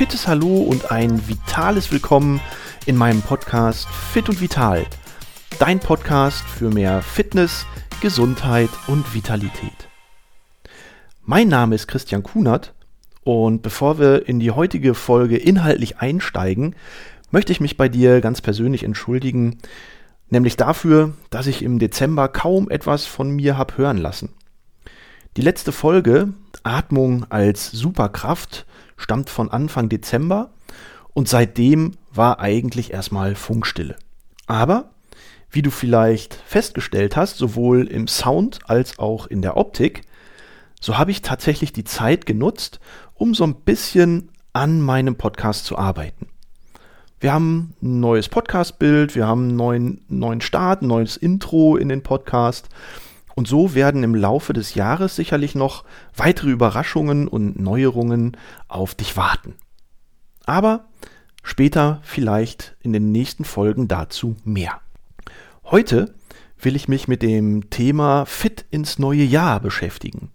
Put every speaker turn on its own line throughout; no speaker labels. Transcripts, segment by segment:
fittes Hallo und ein vitales Willkommen in meinem Podcast Fit und Vital. Dein Podcast für mehr Fitness, Gesundheit und Vitalität. Mein Name ist Christian Kunert und bevor wir in die heutige Folge inhaltlich einsteigen, möchte ich mich bei dir ganz persönlich entschuldigen, nämlich dafür, dass ich im Dezember kaum etwas von mir habe hören lassen. Die letzte Folge, Atmung als Superkraft, stammt von Anfang Dezember und seitdem war eigentlich erstmal Funkstille. Aber, wie du vielleicht festgestellt hast, sowohl im Sound als auch in der Optik, so habe ich tatsächlich die Zeit genutzt, um so ein bisschen an meinem Podcast zu arbeiten. Wir haben ein neues Podcast-Bild, wir haben einen neuen, neuen Start, ein neues Intro in den Podcast und so werden im Laufe des Jahres sicherlich noch weitere Überraschungen und Neuerungen auf dich warten. Aber später vielleicht in den nächsten Folgen dazu mehr. Heute will ich mich mit dem Thema Fit ins neue Jahr beschäftigen.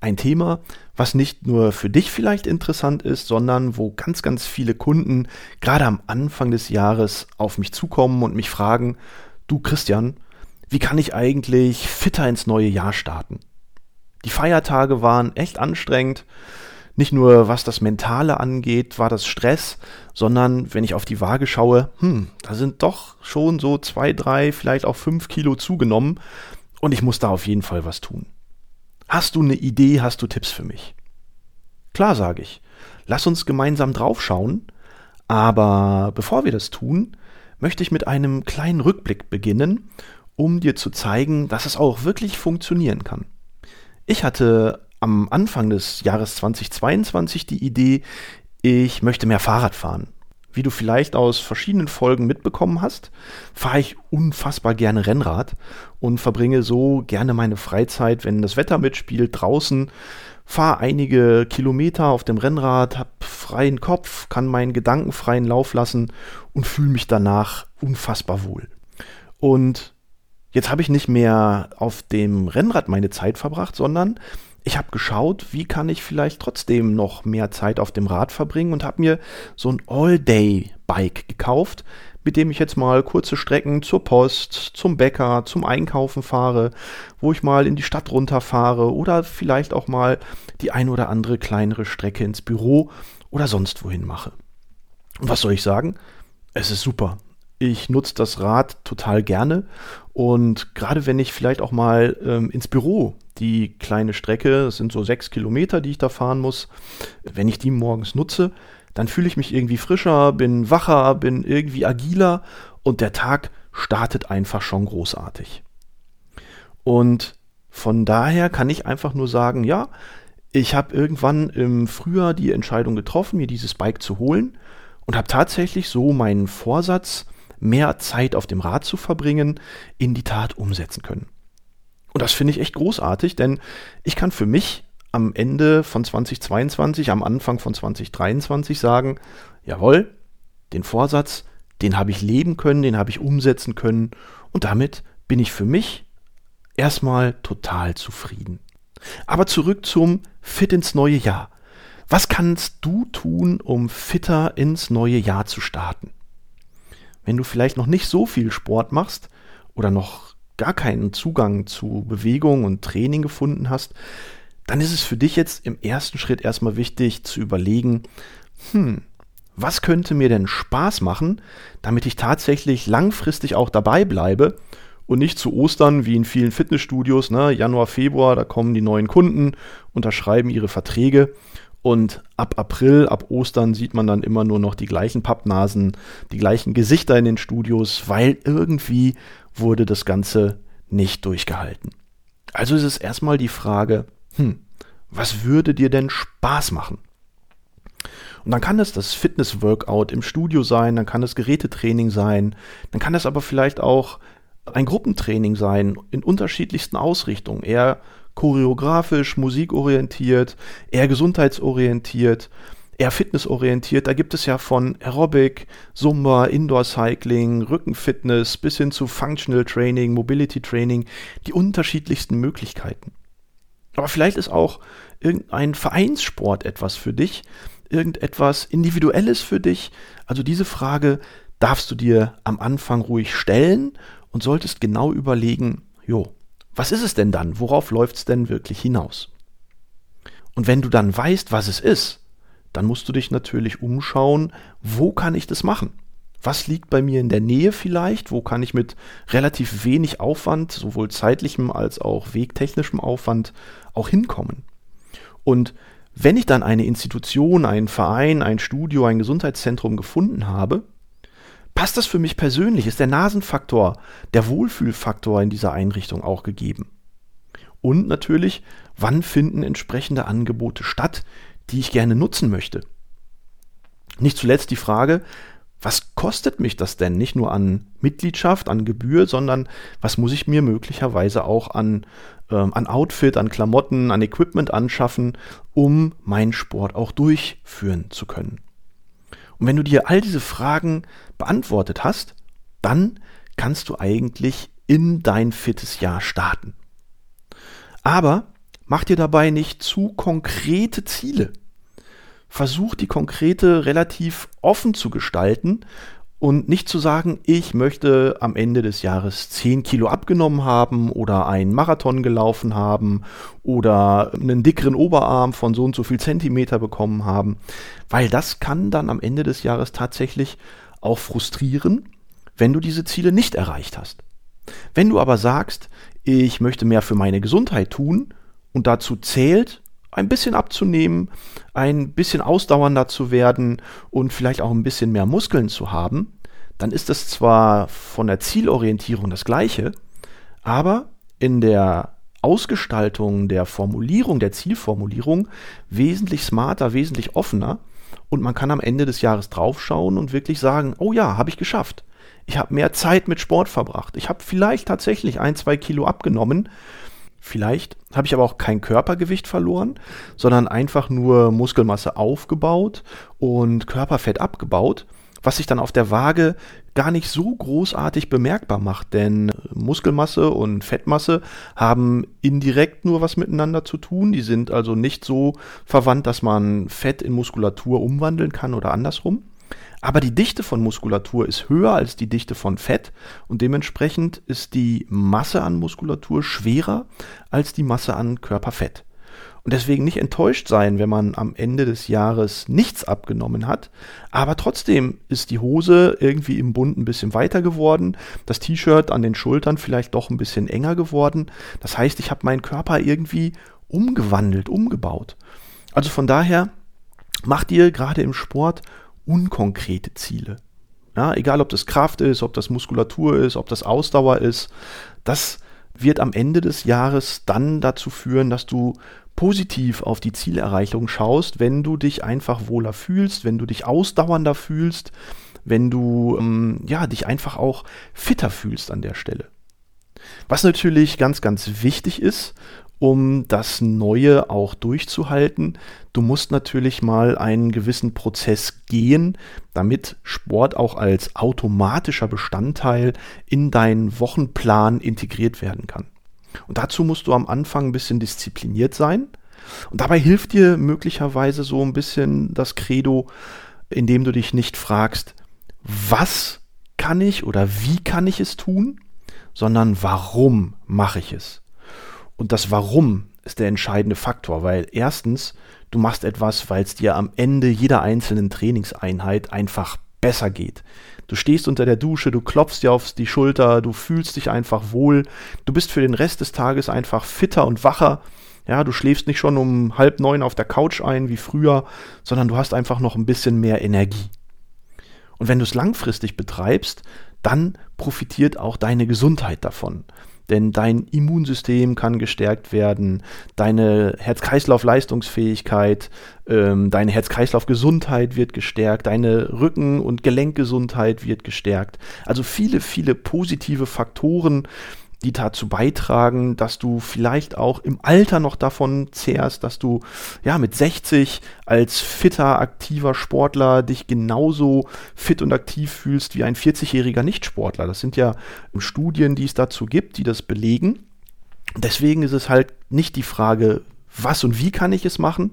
Ein Thema, was nicht nur für dich vielleicht interessant ist, sondern wo ganz, ganz viele Kunden gerade am Anfang des Jahres auf mich zukommen und mich fragen, du Christian, wie kann ich eigentlich fitter ins neue Jahr starten? Die Feiertage waren echt anstrengend. Nicht nur was das Mentale angeht, war das Stress, sondern wenn ich auf die Waage schaue, hm, da sind doch schon so zwei, drei, vielleicht auch fünf Kilo zugenommen und ich muss da auf jeden Fall was tun. Hast du eine Idee, hast du Tipps für mich? Klar, sage ich. Lass uns gemeinsam draufschauen, aber bevor wir das tun, möchte ich mit einem kleinen Rückblick beginnen um dir zu zeigen, dass es auch wirklich funktionieren kann. Ich hatte am Anfang des Jahres 2022 die Idee, ich möchte mehr Fahrrad fahren. Wie du vielleicht aus verschiedenen Folgen mitbekommen hast, fahre ich unfassbar gerne Rennrad und verbringe so gerne meine Freizeit, wenn das Wetter mitspielt, draußen, fahre einige Kilometer auf dem Rennrad, habe freien Kopf, kann meinen Gedanken freien Lauf lassen und fühle mich danach unfassbar wohl. Und Jetzt habe ich nicht mehr auf dem Rennrad meine Zeit verbracht, sondern ich habe geschaut, wie kann ich vielleicht trotzdem noch mehr Zeit auf dem Rad verbringen und habe mir so ein All-Day-Bike gekauft, mit dem ich jetzt mal kurze Strecken zur Post, zum Bäcker, zum Einkaufen fahre, wo ich mal in die Stadt runterfahre oder vielleicht auch mal die ein oder andere kleinere Strecke ins Büro oder sonst wohin mache. Und was soll ich sagen? Es ist super. Ich nutze das Rad total gerne und gerade wenn ich vielleicht auch mal ähm, ins Büro die kleine Strecke, das sind so sechs Kilometer, die ich da fahren muss, wenn ich die morgens nutze, dann fühle ich mich irgendwie frischer, bin wacher, bin irgendwie agiler und der Tag startet einfach schon großartig. Und von daher kann ich einfach nur sagen, ja, ich habe irgendwann im Frühjahr die Entscheidung getroffen, mir dieses Bike zu holen und habe tatsächlich so meinen Vorsatz mehr Zeit auf dem Rad zu verbringen, in die Tat umsetzen können. Und das finde ich echt großartig, denn ich kann für mich am Ende von 2022, am Anfang von 2023 sagen, jawohl, den Vorsatz, den habe ich leben können, den habe ich umsetzen können und damit bin ich für mich erstmal total zufrieden. Aber zurück zum Fit ins neue Jahr. Was kannst du tun, um fitter ins neue Jahr zu starten? Wenn du vielleicht noch nicht so viel Sport machst oder noch gar keinen Zugang zu Bewegung und Training gefunden hast, dann ist es für dich jetzt im ersten Schritt erstmal wichtig zu überlegen, hm, was könnte mir denn Spaß machen, damit ich tatsächlich langfristig auch dabei bleibe und nicht zu Ostern wie in vielen Fitnessstudios, ne, Januar, Februar, da kommen die neuen Kunden, unterschreiben ihre Verträge und ab April, ab Ostern sieht man dann immer nur noch die gleichen Pappnasen, die gleichen Gesichter in den Studios, weil irgendwie wurde das Ganze nicht durchgehalten. Also ist es erstmal die Frage, hm, was würde dir denn Spaß machen? Und dann kann es das Fitness-Workout im Studio sein, dann kann es Gerätetraining sein, dann kann es aber vielleicht auch ein Gruppentraining sein in unterschiedlichsten Ausrichtungen, eher choreografisch, musikorientiert, eher gesundheitsorientiert, eher fitnessorientiert. Da gibt es ja von Aerobic, Zumba, Indoor Cycling, Rückenfitness bis hin zu Functional Training, Mobility Training, die unterschiedlichsten Möglichkeiten. Aber vielleicht ist auch irgendein Vereinssport etwas für dich, irgendetwas Individuelles für dich? Also diese Frage darfst du dir am Anfang ruhig stellen und solltest genau überlegen, jo, was ist es denn dann? Worauf läuft es denn wirklich hinaus? Und wenn du dann weißt, was es ist, dann musst du dich natürlich umschauen, wo kann ich das machen? Was liegt bei mir in der Nähe vielleicht? Wo kann ich mit relativ wenig Aufwand, sowohl zeitlichem als auch wegtechnischem Aufwand, auch hinkommen? Und wenn ich dann eine Institution, einen Verein, ein Studio, ein Gesundheitszentrum gefunden habe, passt das für mich persönlich? Ist der Nasenfaktor, der Wohlfühlfaktor in dieser Einrichtung auch gegeben? Und natürlich, wann finden entsprechende Angebote statt, die ich gerne nutzen möchte? Nicht zuletzt die Frage, was kostet mich das denn nicht nur an Mitgliedschaft, an Gebühr, sondern was muss ich mir möglicherweise auch an, ähm, an Outfit, an Klamotten, an Equipment anschaffen, um meinen Sport auch durchführen zu können? Und wenn du dir all diese Fragen beantwortet hast, dann kannst du eigentlich in dein fittes Jahr starten. Aber mach dir dabei nicht zu konkrete Ziele. Versuch die konkrete relativ offen zu gestalten und nicht zu sagen, ich möchte am Ende des Jahres 10 Kilo abgenommen haben oder einen Marathon gelaufen haben oder einen dickeren Oberarm von so und so viel Zentimeter bekommen haben, weil das kann dann am Ende des Jahres tatsächlich auch frustrieren, wenn du diese Ziele nicht erreicht hast. Wenn du aber sagst, ich möchte mehr für meine Gesundheit tun und dazu zählt, ein bisschen abzunehmen, ein bisschen ausdauernder zu werden und vielleicht auch ein bisschen mehr Muskeln zu haben, dann ist das zwar von der Zielorientierung das gleiche, aber in der Ausgestaltung der Formulierung, der Zielformulierung wesentlich smarter, wesentlich offener und man kann am Ende des Jahres draufschauen und wirklich sagen, oh ja, habe ich geschafft. Ich habe mehr Zeit mit Sport verbracht. Ich habe vielleicht tatsächlich ein, zwei Kilo abgenommen. Vielleicht habe ich aber auch kein Körpergewicht verloren, sondern einfach nur Muskelmasse aufgebaut und Körperfett abgebaut, was sich dann auf der Waage gar nicht so großartig bemerkbar macht, denn Muskelmasse und Fettmasse haben indirekt nur was miteinander zu tun. Die sind also nicht so verwandt, dass man Fett in Muskulatur umwandeln kann oder andersrum. Aber die Dichte von Muskulatur ist höher als die Dichte von Fett und dementsprechend ist die Masse an Muskulatur schwerer als die Masse an Körperfett. Und deswegen nicht enttäuscht sein, wenn man am Ende des Jahres nichts abgenommen hat. Aber trotzdem ist die Hose irgendwie im Bund ein bisschen weiter geworden. Das T-Shirt an den Schultern vielleicht doch ein bisschen enger geworden. Das heißt, ich habe meinen Körper irgendwie umgewandelt, umgebaut. Also von daher, macht ihr gerade im Sport unkonkrete Ziele. Ja, egal ob das Kraft ist, ob das Muskulatur ist, ob das Ausdauer ist, das wird am Ende des Jahres dann dazu führen, dass du positiv auf die Zielerreichung schaust, wenn du dich einfach wohler fühlst, wenn du dich ausdauernder fühlst, wenn du ähm, ja, dich einfach auch fitter fühlst an der Stelle. Was natürlich ganz, ganz wichtig ist um das Neue auch durchzuhalten. Du musst natürlich mal einen gewissen Prozess gehen, damit Sport auch als automatischer Bestandteil in deinen Wochenplan integriert werden kann. Und dazu musst du am Anfang ein bisschen diszipliniert sein. Und dabei hilft dir möglicherweise so ein bisschen das Credo, indem du dich nicht fragst, was kann ich oder wie kann ich es tun, sondern warum mache ich es. Und das Warum ist der entscheidende Faktor, weil erstens, du machst etwas, weil es dir am Ende jeder einzelnen Trainingseinheit einfach besser geht. Du stehst unter der Dusche, du klopfst dir auf die Schulter, du fühlst dich einfach wohl, du bist für den Rest des Tages einfach fitter und wacher. Ja, du schläfst nicht schon um halb neun auf der Couch ein wie früher, sondern du hast einfach noch ein bisschen mehr Energie. Und wenn du es langfristig betreibst, dann profitiert auch deine Gesundheit davon denn dein Immunsystem kann gestärkt werden, deine Herz-Kreislauf-Leistungsfähigkeit, ähm, deine Herz-Kreislauf-Gesundheit wird gestärkt, deine Rücken- und Gelenkgesundheit wird gestärkt. Also viele, viele positive Faktoren, die dazu beitragen, dass du vielleicht auch im Alter noch davon zehrst, dass du ja mit 60 als fitter, aktiver Sportler dich genauso fit und aktiv fühlst wie ein 40-jähriger Nichtsportler. Das sind ja Studien, die es dazu gibt, die das belegen. Deswegen ist es halt nicht die Frage, was und wie kann ich es machen,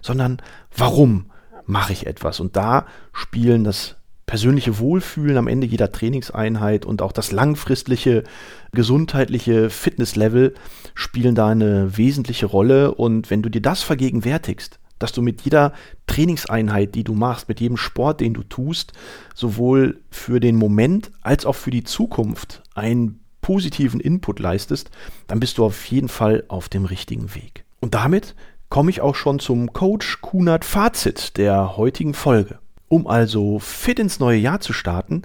sondern warum mache ich etwas. Und da spielen das persönliche Wohlfühlen am Ende jeder Trainingseinheit und auch das langfristliche gesundheitliche Fitnesslevel spielen da eine wesentliche Rolle. Und wenn du dir das vergegenwärtigst, dass du mit jeder Trainingseinheit, die du machst, mit jedem Sport, den du tust, sowohl für den Moment als auch für die Zukunft einen positiven Input leistest, dann bist du auf jeden Fall auf dem richtigen Weg. Und damit komme ich auch schon zum Coach Kunert Fazit der heutigen Folge. Um also fit ins neue Jahr zu starten,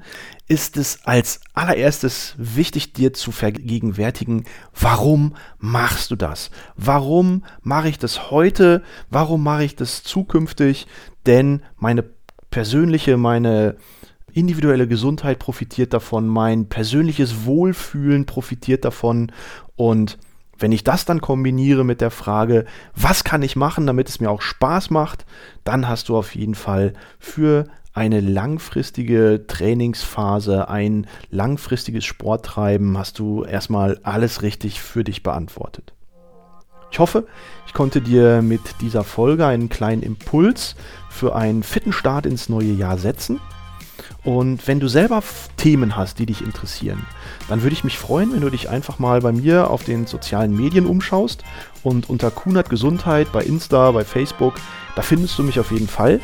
ist es als allererstes wichtig, dir zu vergegenwärtigen, warum machst du das? Warum mache ich das heute? Warum mache ich das zukünftig? Denn meine persönliche, meine individuelle Gesundheit profitiert davon, mein persönliches Wohlfühlen profitiert davon und wenn ich das dann kombiniere mit der Frage, was kann ich machen, damit es mir auch Spaß macht, dann hast du auf jeden Fall für eine langfristige Trainingsphase, ein langfristiges Sporttreiben, hast du erstmal alles richtig für dich beantwortet. Ich hoffe, ich konnte dir mit dieser Folge einen kleinen Impuls für einen fitten Start ins neue Jahr setzen. Und wenn du selber Themen hast, die dich interessieren, dann würde ich mich freuen, wenn du dich einfach mal bei mir auf den sozialen Medien umschaust und unter Kunert Gesundheit bei Insta, bei Facebook, da findest du mich auf jeden Fall.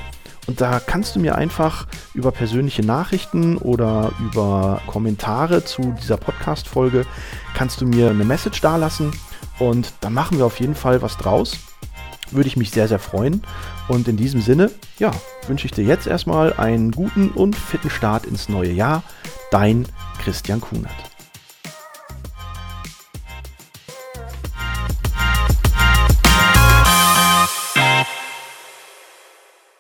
Und da kannst du mir einfach über persönliche Nachrichten oder über Kommentare zu dieser Podcast-Folge, kannst du mir eine Message dalassen und dann machen wir auf jeden Fall was draus. Würde ich mich sehr, sehr freuen. Und in diesem Sinne, ja, wünsche ich dir jetzt erstmal einen guten und fitten Start ins neue Jahr. Dein Christian Kunert.